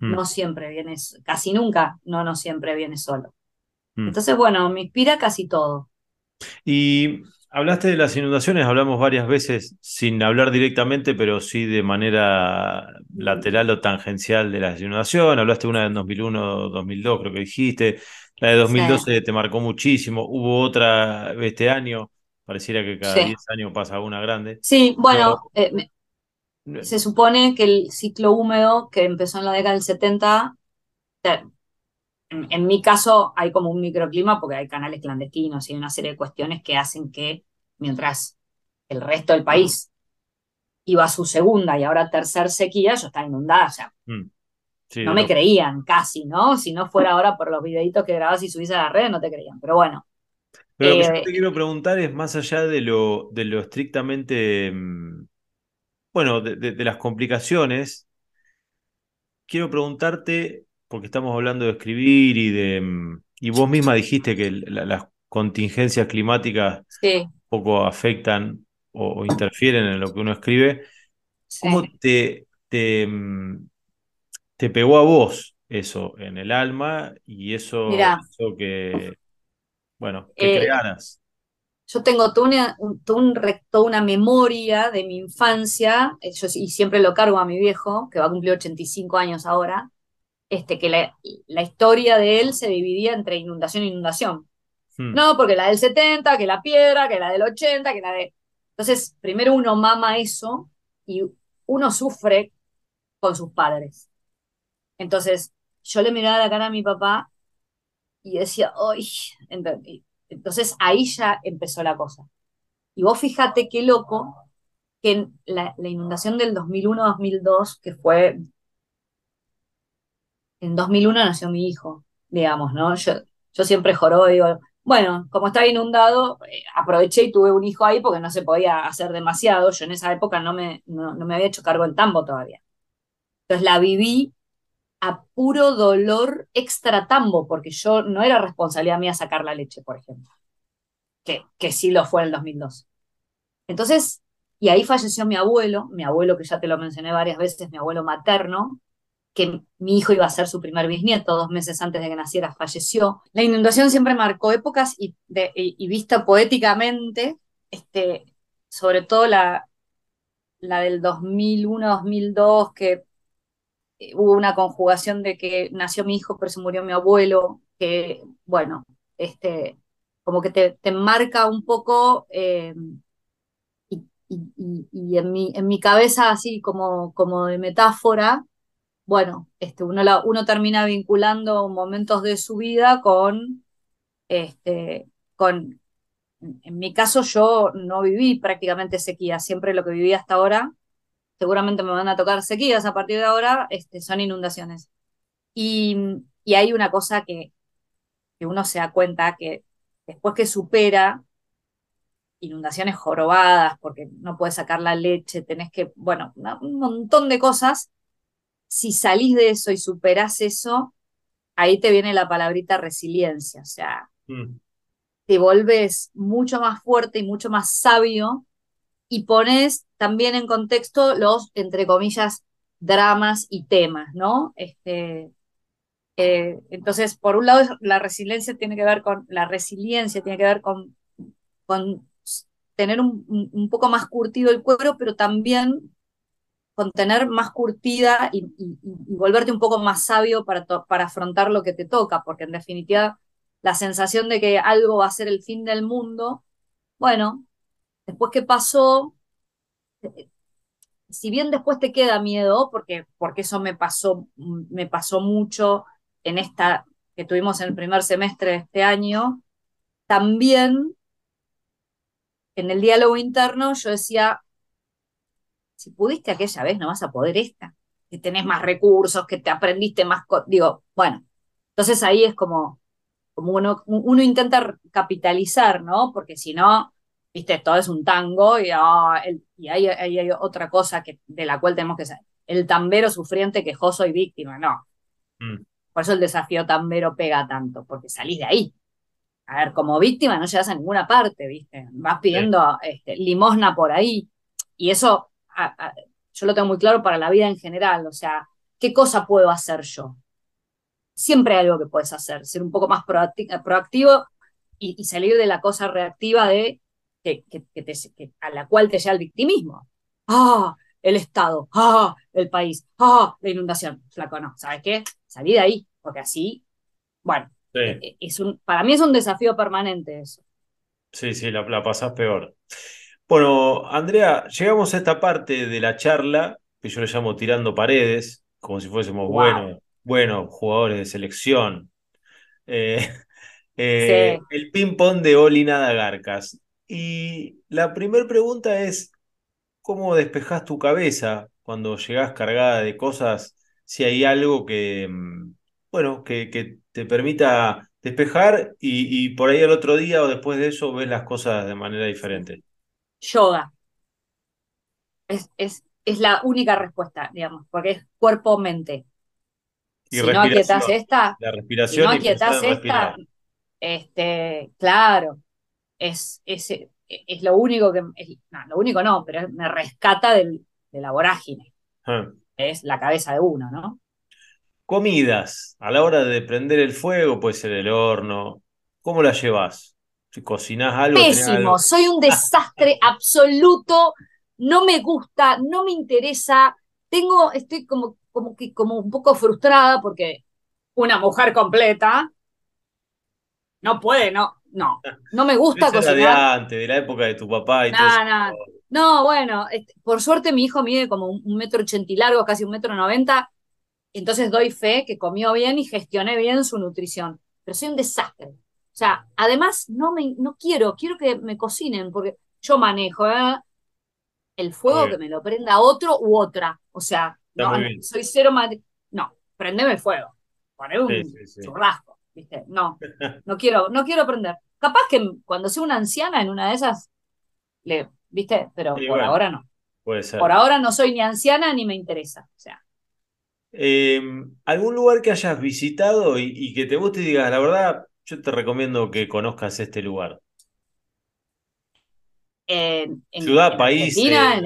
Mm. No siempre viene, casi nunca, no, no siempre viene solo. Mm. Entonces, bueno, me inspira casi todo. Y Hablaste de las inundaciones, hablamos varias veces sin hablar directamente, pero sí de manera lateral o tangencial de las inundaciones. Hablaste una en 2001, 2002, creo que dijiste. La de 2012 te marcó muchísimo. Hubo otra este año. Pareciera que cada 10 años pasa una grande. Sí, bueno, eh, se supone que el ciclo húmedo que empezó en la década del 70, en, mi caso hay como un microclima porque hay canales clandestinos y una serie de cuestiones que hacen que mientras el resto del país iba a su segunda y ahora tercer sequía, yo estaba inundada, o sea, mm. no me creían casi, ¿no? Si no fuera ahora por los videitos que grabas y subís a la red, no te creían, pero bueno. Pero lo que yo eh, te quiero preguntar es más allá de lo, de lo estrictamente, mm, bueno, de, las complicaciones, quiero preguntarte porque estamos hablando de escribir y de. Mm, y vos misma dijiste que las contingencias climáticas poco afectan o, interfieren en lo que uno escribe. ¿Cómo te, te, mm, te, pegó a vos eso en el alma y eso hizo que, bueno, que eh, crearas? Yo tengo toda una, un, recto, una memoria de mi infancia, eh, y siempre lo cargo a mi viejo, que va a cumplir 85 años ahora, este, que la, historia de él se dividía entre inundación e inundación. Hmm. No, porque la del 70, que la piedra, que la del 80, que la de... Entonces, primero uno mama eso y uno sufre con sus padres. Entonces, yo le miraba la cara a mi papá y decía, ¡ay! Entonces ahí ya empezó la cosa. Y vos fíjate qué loco que la, la inundación del 2001-2002, que fue en 2001 nació mi hijo, digamos, ¿no? Yo, yo siempre joro, digo, bueno, como estaba inundado, eh, aproveché y tuve un hijo ahí porque no se podía hacer demasiado. Yo en esa época no me, no, me había hecho cargo el tambo todavía. Entonces la viví a puro dolor extra tambo, porque yo no era responsabilidad mía sacar la leche, por ejemplo, que, que sí lo fue en el 2002. Entonces, y ahí falleció mi abuelo, mi abuelo que ya te lo mencioné varias veces, mi abuelo materno, que mi hijo iba a ser su primer bisnieto dos meses antes de que naciera, falleció. La inundación siempre marcó épocas y, vista poéticamente, este, sobre todo la, la del 2001-2002, que eh, hubo una conjugación de que nació mi hijo, pero se murió mi abuelo, que, bueno, este, como que te, te marca un poco, eh, y, y, en, mi, en mi cabeza, así como, como de metáfora, bueno, este, uno, uno termina vinculando momentos de su vida con, este, con, en mi caso yo no viví prácticamente sequía, siempre lo que viví hasta ahora, seguramente me van a tocar sequías a partir de ahora, este, son inundaciones. Y, hay una cosa que, que uno se da cuenta que después que supera inundaciones jorobadas, porque no puedes sacar la leche, tenés que, bueno, un montón de cosas, si salís de eso y superás eso, ahí te viene la palabrita resiliencia, o sea, mm. te volves mucho más fuerte y mucho más sabio y pones también en contexto los, entre comillas, dramas y temas, ¿no? Este, eh, entonces, por un lado, la resiliencia tiene que ver con, la resiliencia tiene que ver con, con tener un, un poco más curtido el cuero, pero también con tener más curtida y, volverte un poco más sabio para, para afrontar lo que te toca, porque en definitiva la sensación de que algo va a ser el fin del mundo, bueno, después que pasó, eh, si bien después te queda miedo, porque, porque eso me pasó, me pasó mucho en esta que tuvimos en el primer semestre de este año, también en el diálogo interno yo decía, si pudiste aquella vez, no vas a poder esta, que tenés más recursos, que te aprendiste más, digo, bueno, entonces ahí es como, como uno, uno intenta capitalizar, ¿no? Porque si no, viste, todo es un tango y, ah, y hay, hay, otra cosa que, de la cual tenemos que saber. El tambero sufriente, quejoso y víctima, no. Mm. Por eso el desafío tambero pega tanto, porque salís de ahí. A ver, como víctima no llegas a ninguna parte, ¿viste? Vas pidiendo este, limosna por ahí. Y eso yo lo tengo muy claro para la vida en general. O sea, ¿qué cosa puedo hacer yo? Siempre hay algo que puedes hacer, ser un poco más proactivo y, salir de la cosa reactiva de que, a la cual te lleva el victimismo. Ah, el Estado, ah, el país, ah, la inundación. Flaco, no, ¿sabes qué? Salí de ahí, porque así, bueno, e, es un, para mí es un desafío permanente eso. Sí, sí, la, la pasás peor. Bueno, Andrea, llegamos a esta parte de la charla que yo le llamo tirando paredes, como si fuésemos buenos, buenos jugadores de selección. Eh, eh, el ping-pong de Oli Nada Garcas. Y la primera pregunta es, ¿cómo despejas tu cabeza cuando llegas cargada de cosas? Si hay algo que, mm, bueno, que, que te permita despejar y, y, por ahí el otro día o después de eso ves las cosas de manera diferente. Yoga. Es, es, es la única respuesta, digamos, porque es cuerpo-mente. Si no aquietas esta, la respiración si no aquietas esta, este, claro, es, es, es lo único que, no, lo único no, pero me rescata del, de la vorágine. Ah. Es la cabeza de uno, ¿no? Comidas, a la hora de prender el fuego, puede ser el horno, ¿cómo la llevas? Si cocinás algo. Pésimo, soy un desastre absoluto, no me gusta, no me interesa, tengo, estoy como, como que como un poco frustrada porque una mujer completa no puede, no, no, no me gusta cocinar. de antes, de la época de tu papá y todo no. no, bueno, este, por suerte mi hijo mide como un metro ochenta y largo, casi un metro noventa, entonces doy fe que comió bien y gestioné bien su nutrición, pero soy un desastre. O sea, además no me no quiero, quiero que me cocinen porque yo manejo ¿eh? el fuego que me lo prenda otro u otra. O sea, no, soy cero no, prendeme el fuego, poner un churrasco, ¿viste? No, no quiero, no quiero prender. Capaz que cuando sea una anciana en una de esas, le, ¿viste? Pero por ahora no. Puede ser. Por ahora no soy ni anciana ni me interesa. O sea. Em, ¿Algún lugar que hayas visitado y, que te guste y digas, la verdad, yo te recomiendo que conozcas este lugar? En, Ciudad, país, eh,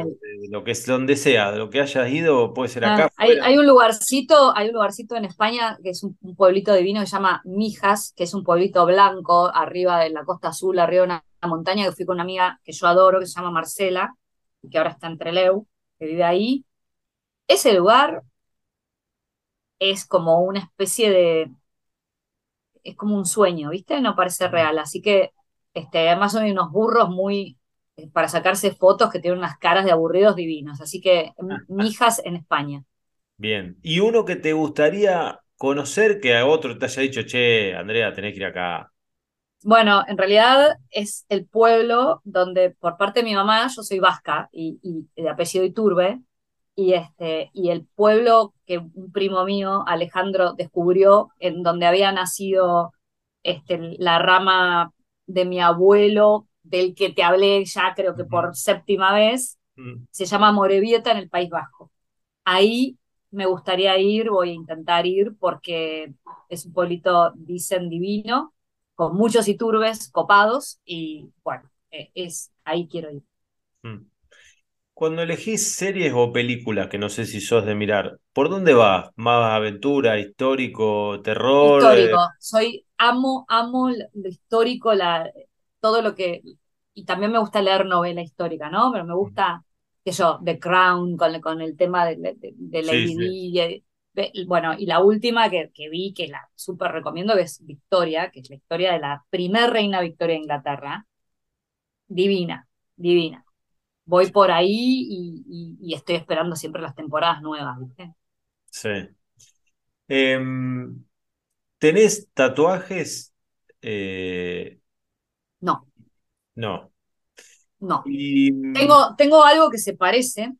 lo que es donde sea, lo que hayas ido, puede ser acá. hay, un lugarcito, hay un lugarcito en España que es un, pueblito divino que se llama Mijas, que es un pueblito blanco arriba de la costa azul, arriba de una, montaña que fui con una amiga que yo adoro, que se llama Marcela, que ahora está en Treleu, que vive ahí. Ese lugar es como una especie de, es como un sueño, ¿viste? No parece real. Así que, este, además son unos burros muy, eh, para sacarse fotos que tienen unas caras de aburridos divinos. Así que, mijas en España. Bien. ¿Y uno que te gustaría conocer que a otro te haya dicho, che, Andrea, tenés que ir acá? Bueno, en realidad es el pueblo donde, por parte de mi mamá, yo soy vasca y, y de apellido Iturbe, y, este, y el pueblo que un primo mío, Alejandro, descubrió, en donde había nacido este, la rama de mi abuelo, del que te hablé ya creo que por séptima vez, mm. se llama Morevieta en el País Vasco. Ahí me gustaría ir, voy a intentar ir porque es un pueblito, dicen, divino, con muchos iturbes copados y bueno, e, es ahí quiero ir. Mm. Cuando elegís series o películas, que no sé si sos de mirar, ¿por dónde vas? ¿Más aventura, histórico, terror? Histórico. Soy, amo, amo lo histórico, la, todo lo que. Y también me gusta leer novela histórica, ¿no? Pero me gusta, qué yo, The Crown, con, con el tema de, de, la Bueno, y la última que, que vi, que la súper recomiendo, que es Victoria, que es la historia de la primer reina Victoria de Inglaterra. Divina, divina voy por ahí y, estoy esperando siempre las temporadas nuevas, ¿viste? Sí. Em, ¿Tenés tatuajes? Eh, no. No. No. Tengo, tengo algo que se parece.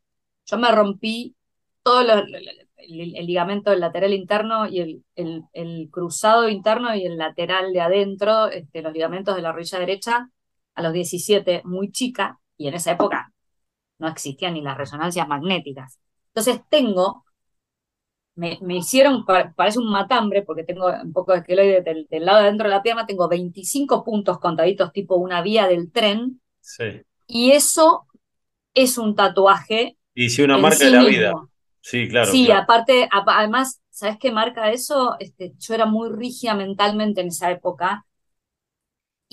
Yo me rompí todo el, ligamento del lateral interno y el, el, cruzado interno y el lateral de adentro, este, los ligamentos de la rodilla derecha, a los 17 muy chica y en esa época no existían ni las resonancias magnéticas. Entonces tengo, me, hicieron, parece un matambre, porque tengo un poco de esqueloide del, lado de dentro de la pierna, tengo 25 puntos contaditos tipo una vía del tren. Sí. Y eso es un tatuaje. Y si una marca de la vida. Sí, claro. Sí, aparte, además, ¿sabes qué marca eso? Este, yo era muy rígida mentalmente en esa época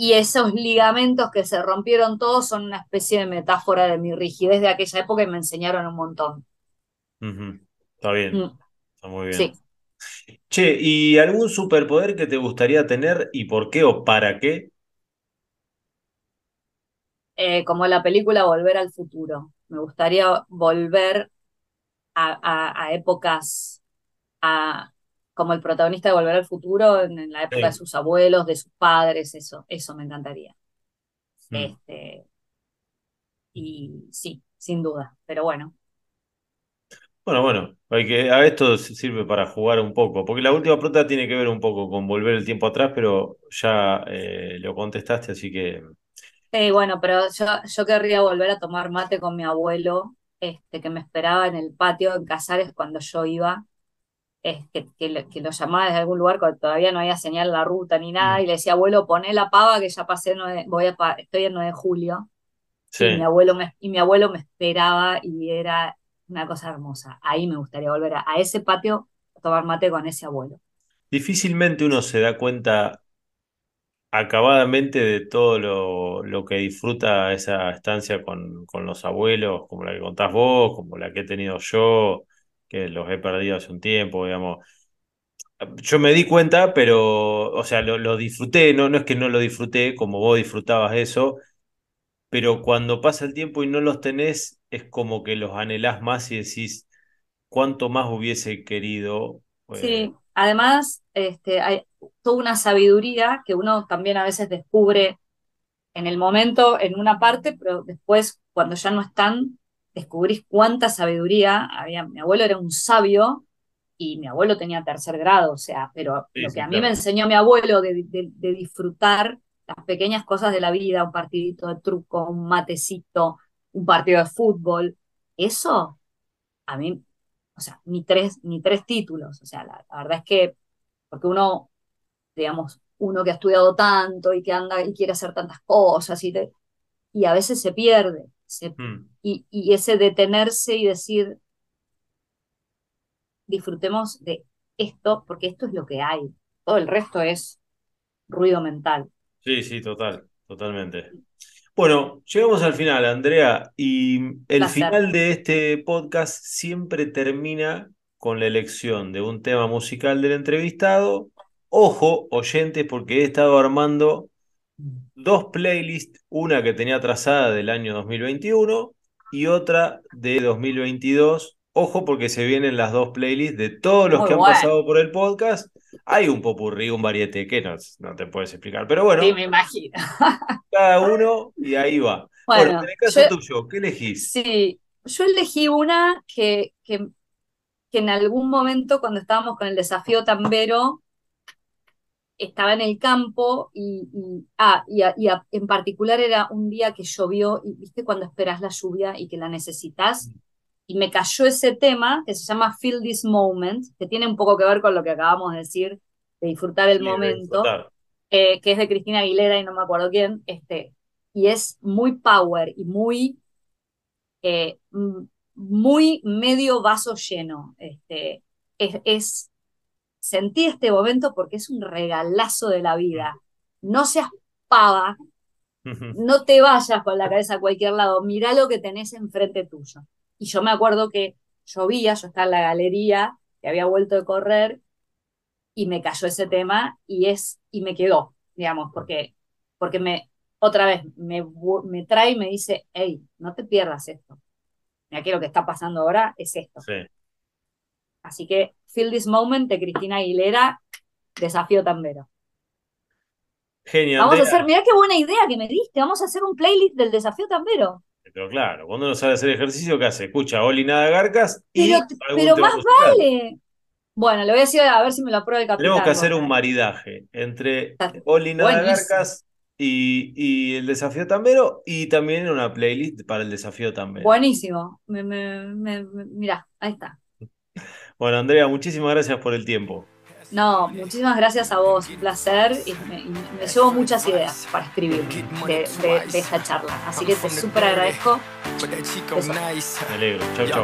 y esos ligamentos que se rompieron todos son una especie de metáfora de mi rigidez de aquella época y me enseñaron un montón. Está bien, mm. está muy bien. Sí. Che, ¿y algún superpoder que te gustaría tener y por qué o para qué? Eh, como la película Volver al Futuro. Me gustaría volver a, a épocas, a, como el protagonista de Volver al Futuro en, la época de sus abuelos, de sus padres, eso, eso me encantaría. Mm. Este, y sí, sin duda, pero bueno. Bueno, bueno, hay que, a esto sirve para jugar un poco, porque la última pregunta tiene que ver un poco con volver el tiempo atrás, pero ya eh, lo contestaste, así que... Sí, bueno, pero yo, yo querría volver a tomar mate con mi abuelo, este, que me esperaba en el patio en Casares cuando yo iba, es que, que, lo, llamaba desde algún lugar cuando todavía no había señal la ruta ni nada, mm. y le decía, abuelo, poné la pava que ya pasé, voy a, estoy en 9 de julio. Y, mi abuelo me, y mi abuelo me esperaba y era una cosa hermosa. Ahí me gustaría volver a, ese patio a tomar mate con ese abuelo. Difícilmente uno se da cuenta acabadamente de todo lo, lo, que disfruta esa estancia con, con los abuelos, como la que contás vos, como la que he tenido yo, que los he perdido hace un tiempo, digamos. Yo me di cuenta, pero, o sea, lo, disfruté, no, no es que no lo disfruté como vos disfrutabas eso, pero cuando pasa el tiempo y no los tenés, es como que los anhelás más y decís cuánto más hubiese querido. Sí, eh, además, este, hay toda una sabiduría que uno también a veces descubre en el momento, en una parte, pero después, cuando ya no están, descubrís cuánta sabiduría había. Mi abuelo era un sabio y mi abuelo tenía tercer grado, o sea, pero lo que a mí me enseñó mi abuelo de, disfrutar las pequeñas cosas de la vida, un partidito de truco, un matecito, un partido de fútbol, eso a mí, o sea, ni tres, ni tres títulos, o sea, la, verdad es que, porque uno, digamos, uno que ha estudiado tanto y que anda y quiere hacer tantas cosas y, y a veces se pierde, Mm. y, ese detenerse y decir, disfrutemos de esto, porque esto es lo que hay. Todo el resto es ruido mental. Sí, sí, total, totalmente. Bueno, llegamos al final, Andrea, y el final de este podcast siempre termina con la elección de un tema musical del entrevistado. Ojo, oyentes, porque he estado armando dos playlists, una que tenía trazada del año 2021 y otra de 2022. Ojo porque se vienen las dos playlists de todos los que han pasado por el podcast. Hay un popurrí, un variete que no, no te puedes explicar, pero bueno. Sí, me imagino. cada uno y ahí va. Bueno, en el caso tuyo, ¿qué elegís? Sí, yo elegí una que, que, que en algún momento cuando estábamos con el desafío Tambero, estaba en el campo y, ah, y, en particular era un día que llovió y viste cuando esperas la lluvia y que la necesitas. Mm. Y me cayó ese tema que se llama Feel This Moment, que tiene un poco que ver con lo que acabamos de decir, de disfrutar el momento, eh, que es de Cristina Aguilera y no me acuerdo quién, este, y es muy power y muy, eh, muy medio vaso lleno. Este, es, es sentí este momento porque es un regalazo de la vida. No seas pava, no te vayas con la cabeza a cualquier lado, mira lo que tenés enfrente tuyo. Y yo me acuerdo que llovía, yo estaba en la galería, que había vuelto de correr, y me cayó ese tema y es, y me quedó, digamos, porque, porque me, otra vez, me, me trae y me dice, hey, no te pierdas esto. Mira que lo que está pasando ahora es esto. Así que Feel This Moment de Cristina Aguilera, desafío tambero. Genial. Vamos a hacer, mira qué buena idea que me diste, vamos a hacer un playlist del desafío tambero. Pero claro, cuando uno sabe hacer ejercicio, ¿qué hace? Escucha Oli Nada Garcas y. Pero, más vale. Bueno, le voy a decir a ver si me lo aprueba el capitán. Tenemos que hacer un maridaje entre Oli Nada Garcas y, y el desafío tambero y también una playlist para el desafío tambero. Buenísimo. Me, me, me- me- mirá, ahí está. Bueno, Andrea, muchísimas gracias por el tiempo. No, muchísimas gracias a vos, un placer y me, y me llevo muchas ideas para escribir de, de- de esta charla. Así que te súper agradezco. Me alegro. Chau, chau.